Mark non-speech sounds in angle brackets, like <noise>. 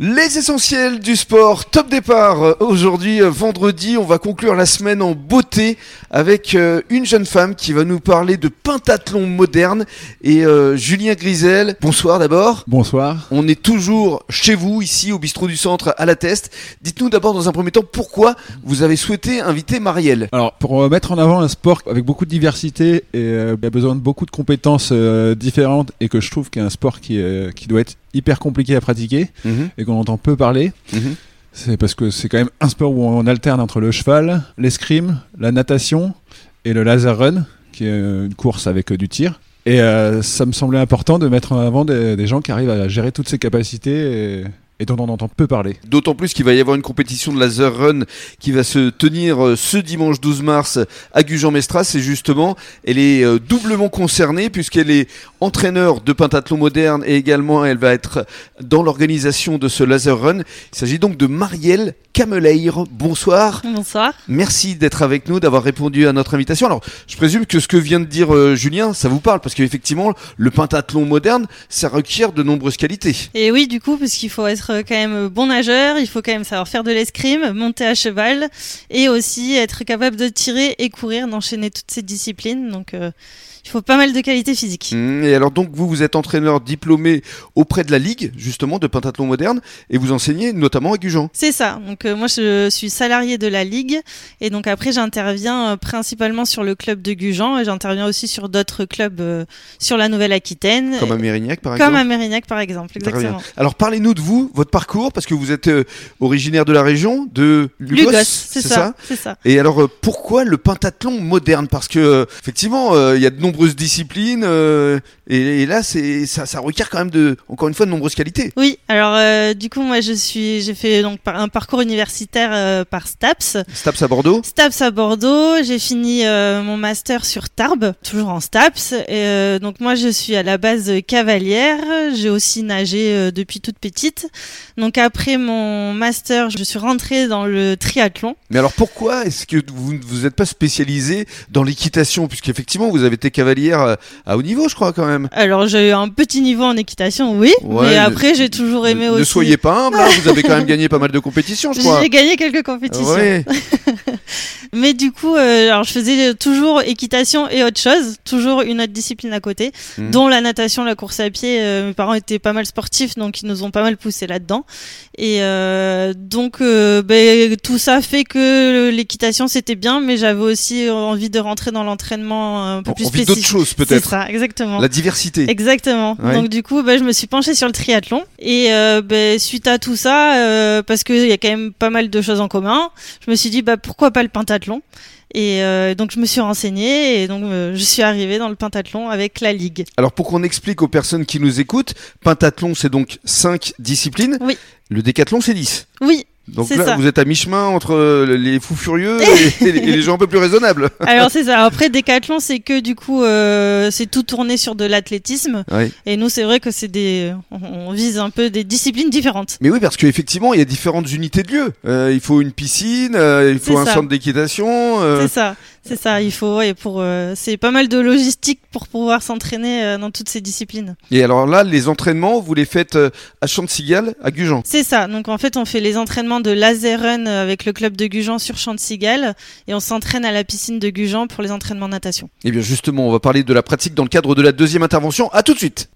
Les essentiels du sport, top départ. Euh, Aujourd'hui, euh, vendredi, on va conclure la semaine en beauté avec euh, une jeune femme qui va nous parler de pentathlon moderne et euh, Julien Grisel. Bonsoir d'abord. Bonsoir. On est toujours chez vous, ici au bistrot du centre à la Teste. Dites-nous d'abord dans un premier temps pourquoi vous avez souhaité inviter Marielle. Alors, pour mettre en avant un sport avec beaucoup de diversité et euh, qui a besoin de beaucoup de compétences euh, différentes et que je trouve qu'un sport qui, euh, qui doit être hyper compliqué à pratiquer et qu'on entend peu parler, Mhm. c'est parce que c'est quand même un sport où on alterne entre le cheval, l'escrime, la natation et le laser run, qui est euh, une course avec euh, du tir. Et euh, ça me semblait important de mettre en avant des, des gens qui arrivent à gérer toutes ces capacités et, et dont on entend peu parler. D'autant plus qu'il va y avoir une compétition de laser run qui va se tenir ce dimanche 12 mars à Gujan-Mestras et justement elle est doublement concernée puisqu'elle est entraîneur de pentathlon moderne et également elle va être dans l'organisation de ce laser run. Il s'agit donc de Marielle Cameleire. Bonsoir. Bonsoir. Merci d'être avec nous, d'avoir répondu à notre invitation. Alors, je présume que ce que vient de dire euh, Julien, ça vous parle parce qu'effectivement, le pentathlon moderne, ça requiert de nombreuses qualités. Et oui, du coup, parce qu'il faut être quand même bon nageur, il faut quand même savoir faire de l'escrime, monter à cheval, et aussi être capable de tirer et courir, d'enchaîner toutes ces disciplines. Donc, euh, il faut pas mal de qualités physiques. Mmh, Et alors donc vous, vous êtes entraîneur diplômé auprès de la Ligue, justement, de pentathlon moderne, et vous enseignez notamment à Gujan. C'est ça. Donc, euh, moi, je suis salarié de la Ligue, et donc après, j'interviens euh, principalement sur le club de Gujan, et j'interviens aussi sur d'autres clubs euh, sur la Nouvelle-Aquitaine. Comme à Mérignac, par Comme exemple. à Mérignac, par exemple. Exactement. Alors parlez-nous de vous, votre parcours, parce que vous êtes originaire de la région, de Lugos, Lugos, c'est ça. Ça. Et alors, pourquoi le pentathlon moderne? Parce que, effectivement, il y a de nombreuses disciplines, et, et là, c'est ça, ça requiert quand même, de, encore une fois, de nombreuses qualités. Oui, alors euh, du coup moi je suis j'ai fait donc un parcours universitaire euh, par STAPS. Staps à Bordeaux STAPS à Bordeaux, j'ai fini euh, mon master sur Tarbes, toujours en STAPS. Et, donc moi je suis à la base cavalière, j'ai aussi nagé depuis toute petite. Donc après mon master, je suis rentrée dans le triathlon. Mais alors, pourquoi est-ce que vous ne vous êtes pas spécialisé dans l'équitation? Puisqu'effectivement, vous avez été cavalière à haut niveau, je crois, quand même. Alors j'ai eu un petit niveau en équitation, oui, Ouais, mais après j'ai toujours aimé ne, aussi. ne soyez pas humble, hein, vous avez quand même <laughs> gagné pas mal de compétitions, je crois. J'ai gagné quelques compétitions. Ouais. <laughs> Mais du coup, euh, alors je faisais toujours équitation et autre chose, toujours une autre discipline à côté, Mhm. dont la natation, la course à pied. Euh, mes parents étaient pas mal sportifs, donc ils nous ont pas mal poussé là-dedans. Et euh, donc, euh, ben, tout ça fait que l'équitation c'était bien, mais j'avais aussi envie de rentrer dans l'entraînement un peu En- plus envie d'autres spécifique. choses, C'est peut-être. ça, exactement. La diversité. Exactement. Ouais. Donc du coup, bah, je me suis penchée sur le triathlon et euh, bah, suite à tout ça, euh, parce qu'il y a quand même pas mal de choses en commun, je me suis dit bah pourquoi pas le pentathlon? Et euh, donc je me suis renseignée et donc euh, je suis arrivée dans le pentathlon avec la ligue. Alors, pour qu'on explique aux personnes qui nous écoutent, pentathlon, c'est donc 5 disciplines. Oui. Le décathlon, c'est 10. Oui. Donc là, ça. vous êtes à mi-chemin entre euh, les fous furieux et, et les- et les gens un peu plus raisonnables. <laughs> Alors c'est ça. Après décathlon, c'est que du coup euh, c'est tout tourné sur de l'athlétisme Ouais. et nous c'est vrai que c'est des on, on vise un peu des disciplines différentes. Mais oui, parce qu'effectivement, il y a différentes unités de lieu. Euh, il faut une piscine, euh, il faut un ça. centre d'équitation. euh, C'est ça, c'est ça. Il faut, ouais, pour, euh, c'est pas mal de logistique pour pouvoir s'entraîner euh, dans toutes ces disciplines. Et alors là, les entraînements, vous les faites euh, à Chantilly, à Gujan? C'est ça. Donc en fait, on fait les entraînements de laser run avec le club de Gujan sur Champ de Cigale et on s'entraîne à la piscine de Gujan pour les entraînements natation. Et bien justement, on va parler de la pratique dans le cadre de la deuxième intervention. À tout de suite.